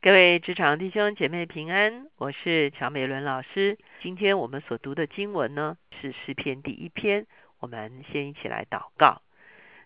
各位职场弟兄姐妹平安，我是乔美伦老师。今天我们所读的经文呢是诗篇第一篇，我们先一起来祷告。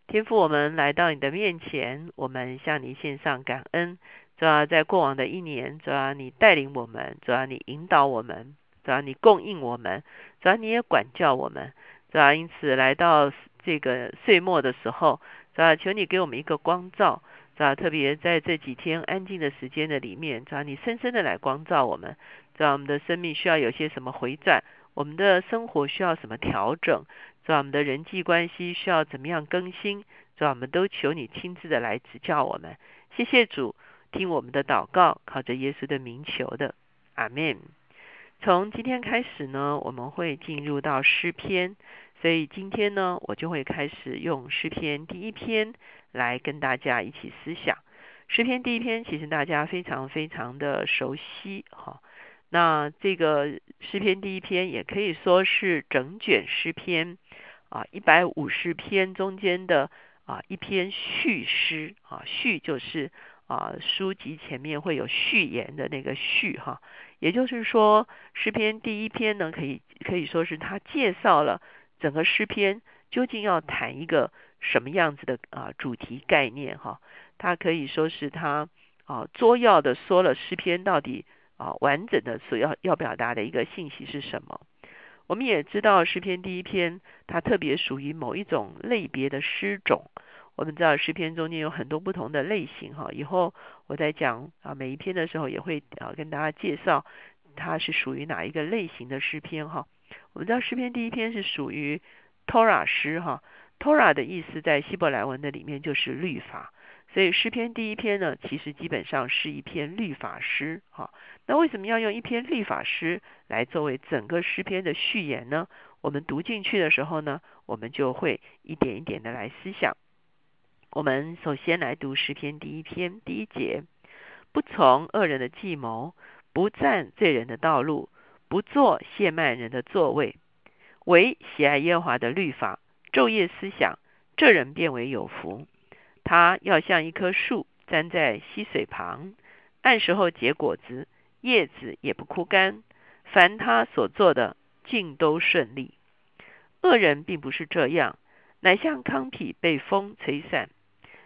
天父，我们来到你的面前，我们向你献上感恩。主要在过往的一年，主要你带领我们，主要你引导我们，主要你供应我们，主要你也管教我们。主要因此来到这个岁末的时候，主要求你给我们一个光照。是吧？特别在这几天安静的时间的里面，是吧？你深深的来光照我们，知道我们的生命需要有些什么回转，我们的生活需要什么调整，知道我们的人际关系需要怎么样更新，知道我们都求你亲自的来指教我们。谢谢主，听我们的祷告，靠着耶稣的名求的，阿门。从今天开始呢，我们会进入到诗篇。所以今天呢，我就会开始用诗篇第一篇来跟大家一起思想。诗篇第一篇其实大家非常非常的熟悉哈。那这个诗篇第一篇也可以说是整卷诗篇啊一百五十篇中间的啊一篇序诗啊序就是啊书籍前面会有序言的那个序哈。也就是说诗篇第一篇呢可以可以说是他介绍了。整个诗篇究竟要谈一个什么样子的啊主题概念哈？它可以说是它啊作要的说了诗篇到底啊完整的所要要表达的一个信息是什么？我们也知道诗篇第一篇它特别属于某一种类别的诗种。我们知道诗篇中间有很多不同的类型哈。以后我在讲啊每一篇的时候也会啊跟大家介绍它是属于哪一个类型的诗篇哈。我们知道诗篇第一篇是属于 Torah 诗哈，Torah 的意思在希伯来文的里面就是律法，所以诗篇第一篇呢，其实基本上是一篇律法诗哈。那为什么要用一篇律法诗来作为整个诗篇的序言呢？我们读进去的时候呢，我们就会一点一点的来思想。我们首先来读诗篇第一篇第一节：不从恶人的计谋，不占罪人的道路。不做亵慢人的座位，唯喜爱耶华的律法，昼夜思想，这人变为有福。他要像一棵树，栽在溪水旁，按时候结果子，叶子也不枯干。凡他所做的，尽都顺利。恶人并不是这样，乃像糠皮被风吹散。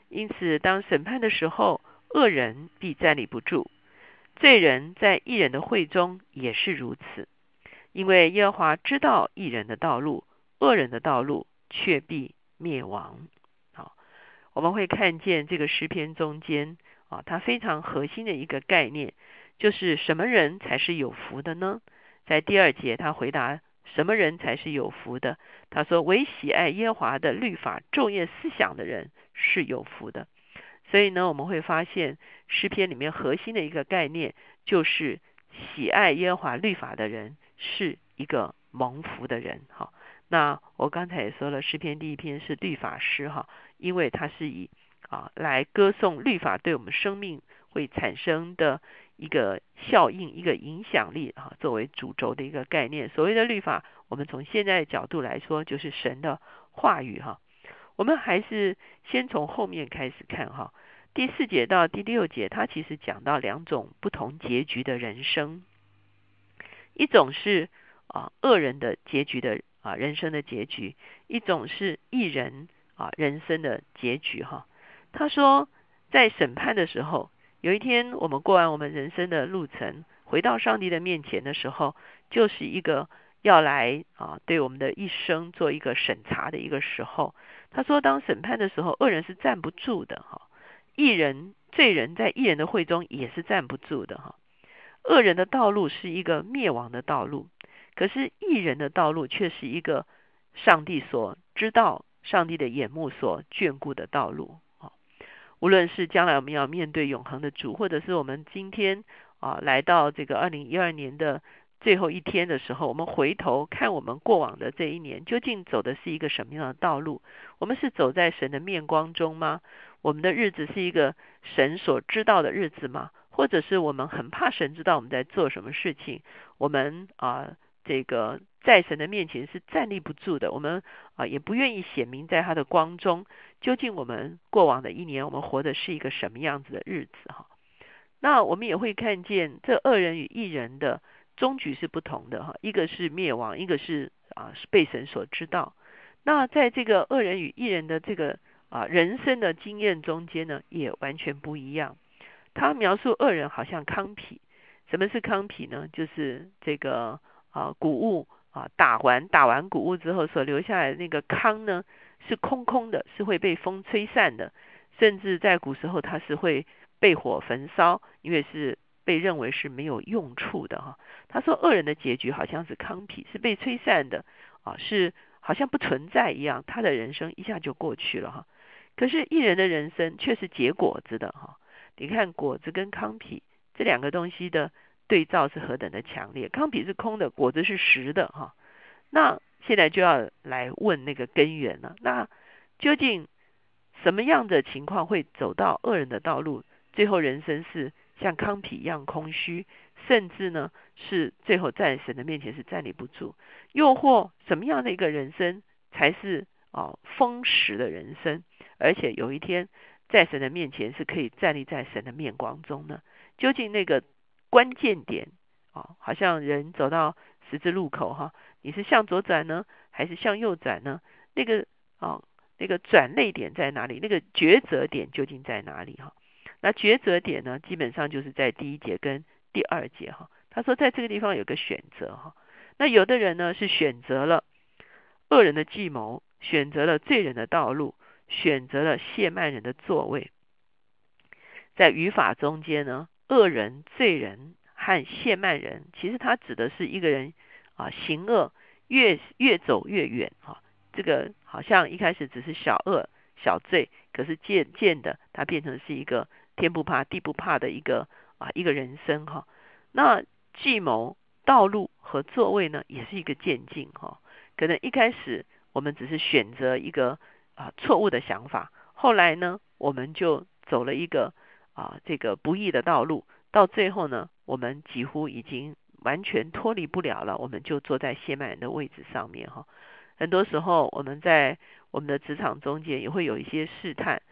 因此，当审判的时候，恶人必站立不住。罪人在异人的会中也是如此，因为耶和华知道异人的道路，恶人的道路却必灭亡。好，我们会看见这个诗篇中间啊，它非常核心的一个概念，就是什么人才是有福的呢？在第二节，他回答什么人才是有福的？他说：“唯喜爱耶和华的律法，昼夜思想的人是有福的。”所以呢，我们会发现诗篇里面核心的一个概念，就是喜爱耶和华律法的人是一个蒙福的人。哈，那我刚才也说了，诗篇第一篇是律法诗，哈，因为它是以啊来歌颂律法对我们生命会产生的一个效应、一个影响力，哈，作为主轴的一个概念。所谓的律法，我们从现在的角度来说，就是神的话语，哈。我们还是先从后面开始看哈，第四节到第六节，它其实讲到两种不同结局的人生，一种是啊恶人的结局的啊人生的结局，一种是义人啊人生的结局哈。他说，在审判的时候，有一天我们过完我们人生的路程，回到上帝的面前的时候，就是一个要来啊对我们的一生做一个审查的一个时候。他说：“当审判的时候，恶人是站不住的，哈；异人、罪人在异人的会中也是站不住的，哈。恶人的道路是一个灭亡的道路，可是异人的道路却是一个上帝所知道、上帝的眼目所眷顾的道路，啊。无论是将来我们要面对永恒的主，或者是我们今天啊来到这个二零一二年的。”最后一天的时候，我们回头看我们过往的这一年，究竟走的是一个什么样的道路？我们是走在神的面光中吗？我们的日子是一个神所知道的日子吗？或者是我们很怕神知道我们在做什么事情？我们啊，这个在神的面前是站立不住的。我们啊，也不愿意显明在他的光中。究竟我们过往的一年，我们活的是一个什么样子的日子？哈。那我们也会看见这恶人与义人的终局是不同的哈，一个是灭亡，一个是啊是被神所知道。那在这个恶人与义人的这个啊人生的经验中间呢，也完全不一样。他描述恶人好像糠皮，什么是糠皮呢？就是这个啊谷物啊打完打完谷物之后所留下来那个糠呢，是空空的，是会被风吹散的，甚至在古时候它是会。被火焚烧，因为是被认为是没有用处的哈。他说恶人的结局好像是糠皮，是被吹散的啊，是好像不存在一样，他的人生一下就过去了哈。可是艺人的人生却是结果子的哈。你看果子跟糠皮这两个东西的对照是何等的强烈，糠皮是空的，果子是实的哈。那现在就要来问那个根源了，那究竟什么样的情况会走到恶人的道路？最后人生是像康皮一样空虚，甚至呢是最后在神的面前是站立不住。又或什么样的一个人生才是啊丰实的人生，而且有一天在神的面前是可以站立在神的面光中呢？究竟那个关键点啊，好像人走到十字路口哈，你是向左转呢，还是向右转呢？那个啊那个转泪点在哪里？那个抉择点究竟在哪里哈？那抉择点呢，基本上就是在第一节跟第二节哈。他说在这个地方有个选择哈。那有的人呢是选择了恶人的计谋，选择了罪人的道路，选择了谢曼人的座位。在语法中间呢，恶人、罪人和谢曼人，其实他指的是一个人啊行恶越越走越远哈。这个好像一开始只是小恶小罪，可是渐渐的它变成是一个。天不怕地不怕的一个啊一个人生哈，那计谋道路和座位呢，也是一个渐进哈。可能一开始我们只是选择一个啊错误的想法，后来呢，我们就走了一个啊这个不义的道路，到最后呢，我们几乎已经完全脱离不了了，我们就坐在谢曼人的位置上面哈。很多时候我们在我们的职场中间也会有一些试探。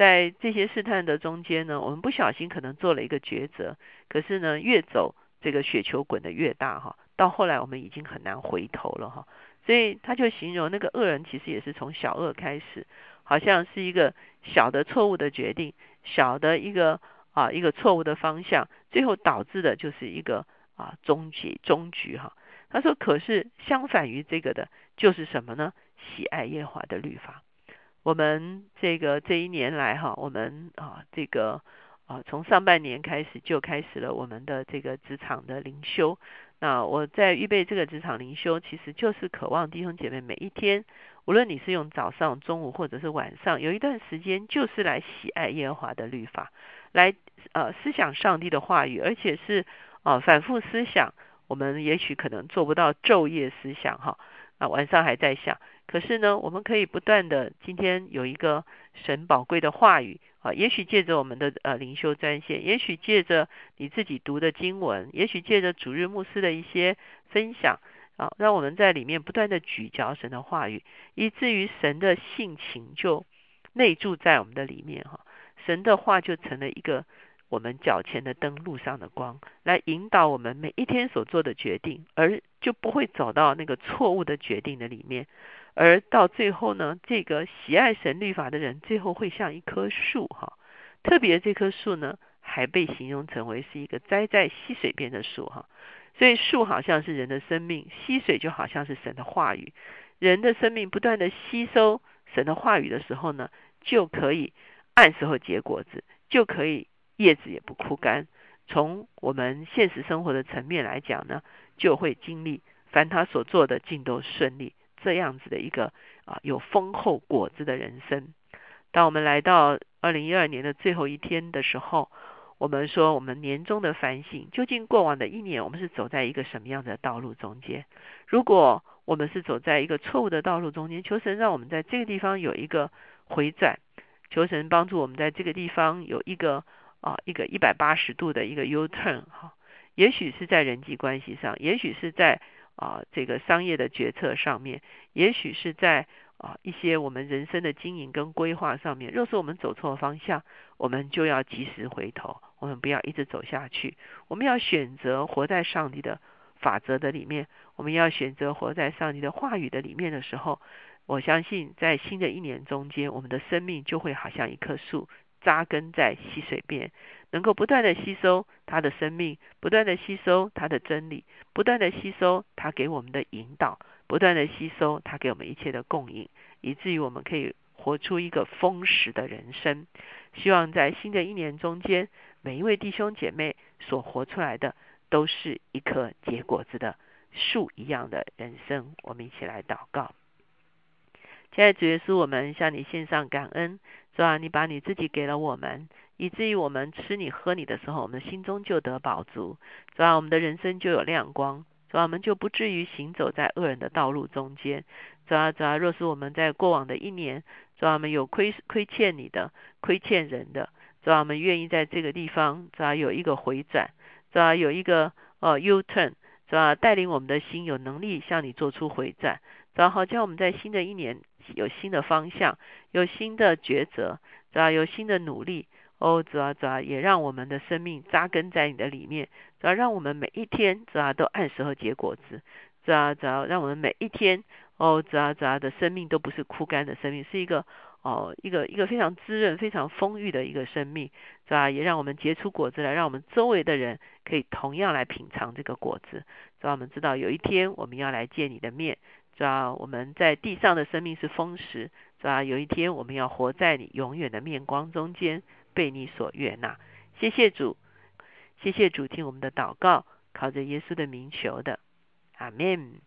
在这些试探的中间呢，我们不小心可能做了一个抉择，可是呢，越走这个雪球滚得越大哈，到后来我们已经很难回头了哈。所以他就形容那个恶人其实也是从小恶开始，好像是一个小的错误的决定，小的一个啊一个错误的方向，最后导致的就是一个啊终结终局哈。他说，可是相反于这个的，就是什么呢？喜爱耶华的律法。我们这个这一年来哈，我们啊这个啊从上半年开始就开始了我们的这个职场的灵修。那我在预备这个职场灵修，其实就是渴望弟兄姐妹每一天，无论你是用早上、中午或者是晚上，有一段时间就是来喜爱耶和华的律法，来呃思想上帝的话语，而且是啊反复思想。我们也许可能做不到昼夜思想哈，啊晚上还在想。可是呢，我们可以不断的，今天有一个神宝贵的话语啊，也许借着我们的呃灵修专线，也许借着你自己读的经文，也许借着主日牧师的一些分享啊，让我们在里面不断的咀嚼神的话语，以至于神的性情就内住在我们的里面哈，神的话就成了一个我们脚前的灯，路上的光，来引导我们每一天所做的决定，而就不会走到那个错误的决定的里面。而到最后呢，这个喜爱神律法的人，最后会像一棵树哈。特别这棵树呢，还被形容成为是一个栽在溪水边的树哈。所以树好像是人的生命，溪水就好像是神的话语。人的生命不断的吸收神的话语的时候呢，就可以按时候结果子，就可以叶子也不枯干。从我们现实生活的层面来讲呢，就会经历凡他所做的尽都顺利。这样子的一个啊有丰厚果子的人生。当我们来到二零一二年的最后一天的时候，我们说我们年终的反省，究竟过往的一年我们是走在一个什么样的道路中间？如果我们是走在一个错误的道路中间，求神让我们在这个地方有一个回转，求神帮助我们在这个地方有一个啊一个一百八十度的一个 U turn 哈，也许是在人际关系上，也许是在。啊，这个商业的决策上面，也许是在啊一些我们人生的经营跟规划上面，若是我们走错方向，我们就要及时回头，我们不要一直走下去。我们要选择活在上帝的法则的里面，我们要选择活在上帝的话语的里面的时候，我相信在新的一年中间，我们的生命就会好像一棵树扎根在溪水边，能够不断的吸收他的生命，不断的吸收他的真理，不断的吸收他给我们的引导，不断的吸收他给我们一切的供应，以至于我们可以活出一个丰实的人生。希望在新的一年中间，每一位弟兄姐妹所活出来的，都是一棵结果子的树一样的人生。我们一起来祷告，亲爱的主耶稣，我们向你献上感恩，是吧，你把你自己给了我们，以至于我们吃你喝你的时候，我们心中就得饱足，是吧，我们的人生就有亮光，是吧，我们就不至于行走在恶人的道路中间，是吧？是吧，若是我们在过往的一年，是吧，我们有亏亏欠你的，亏欠人的，是吧，我们愿意在这个地方，是吧，有一个回转，是吧，有一个呃 U turn，是吧，带领我们的心有能力向你做出回转，主啊，好叫我们在新的一年有新的方向，有新的抉择，主啊，有新的努力，哦，主啊，主啊，也让我们的生命扎根在你的里面，主啊，让我们每一天，主啊，都按时候结果子，主啊，主啊，让我们每一天。哦，主啊主啊的生命都不是枯干的生命，是一个哦一个一个非常滋润、非常丰裕的一个生命，是吧？也让我们结出果子来，让我们周围的人可以同样来品尝这个果子，让我们知道有一天我们要来见你的面，是吧？我们在地上的生命是丰实，是吧？有一天我们要活在你永远的面光中间，被你所悦纳。谢谢主，谢谢主听我们的祷告，靠着耶稣的名求的，阿门。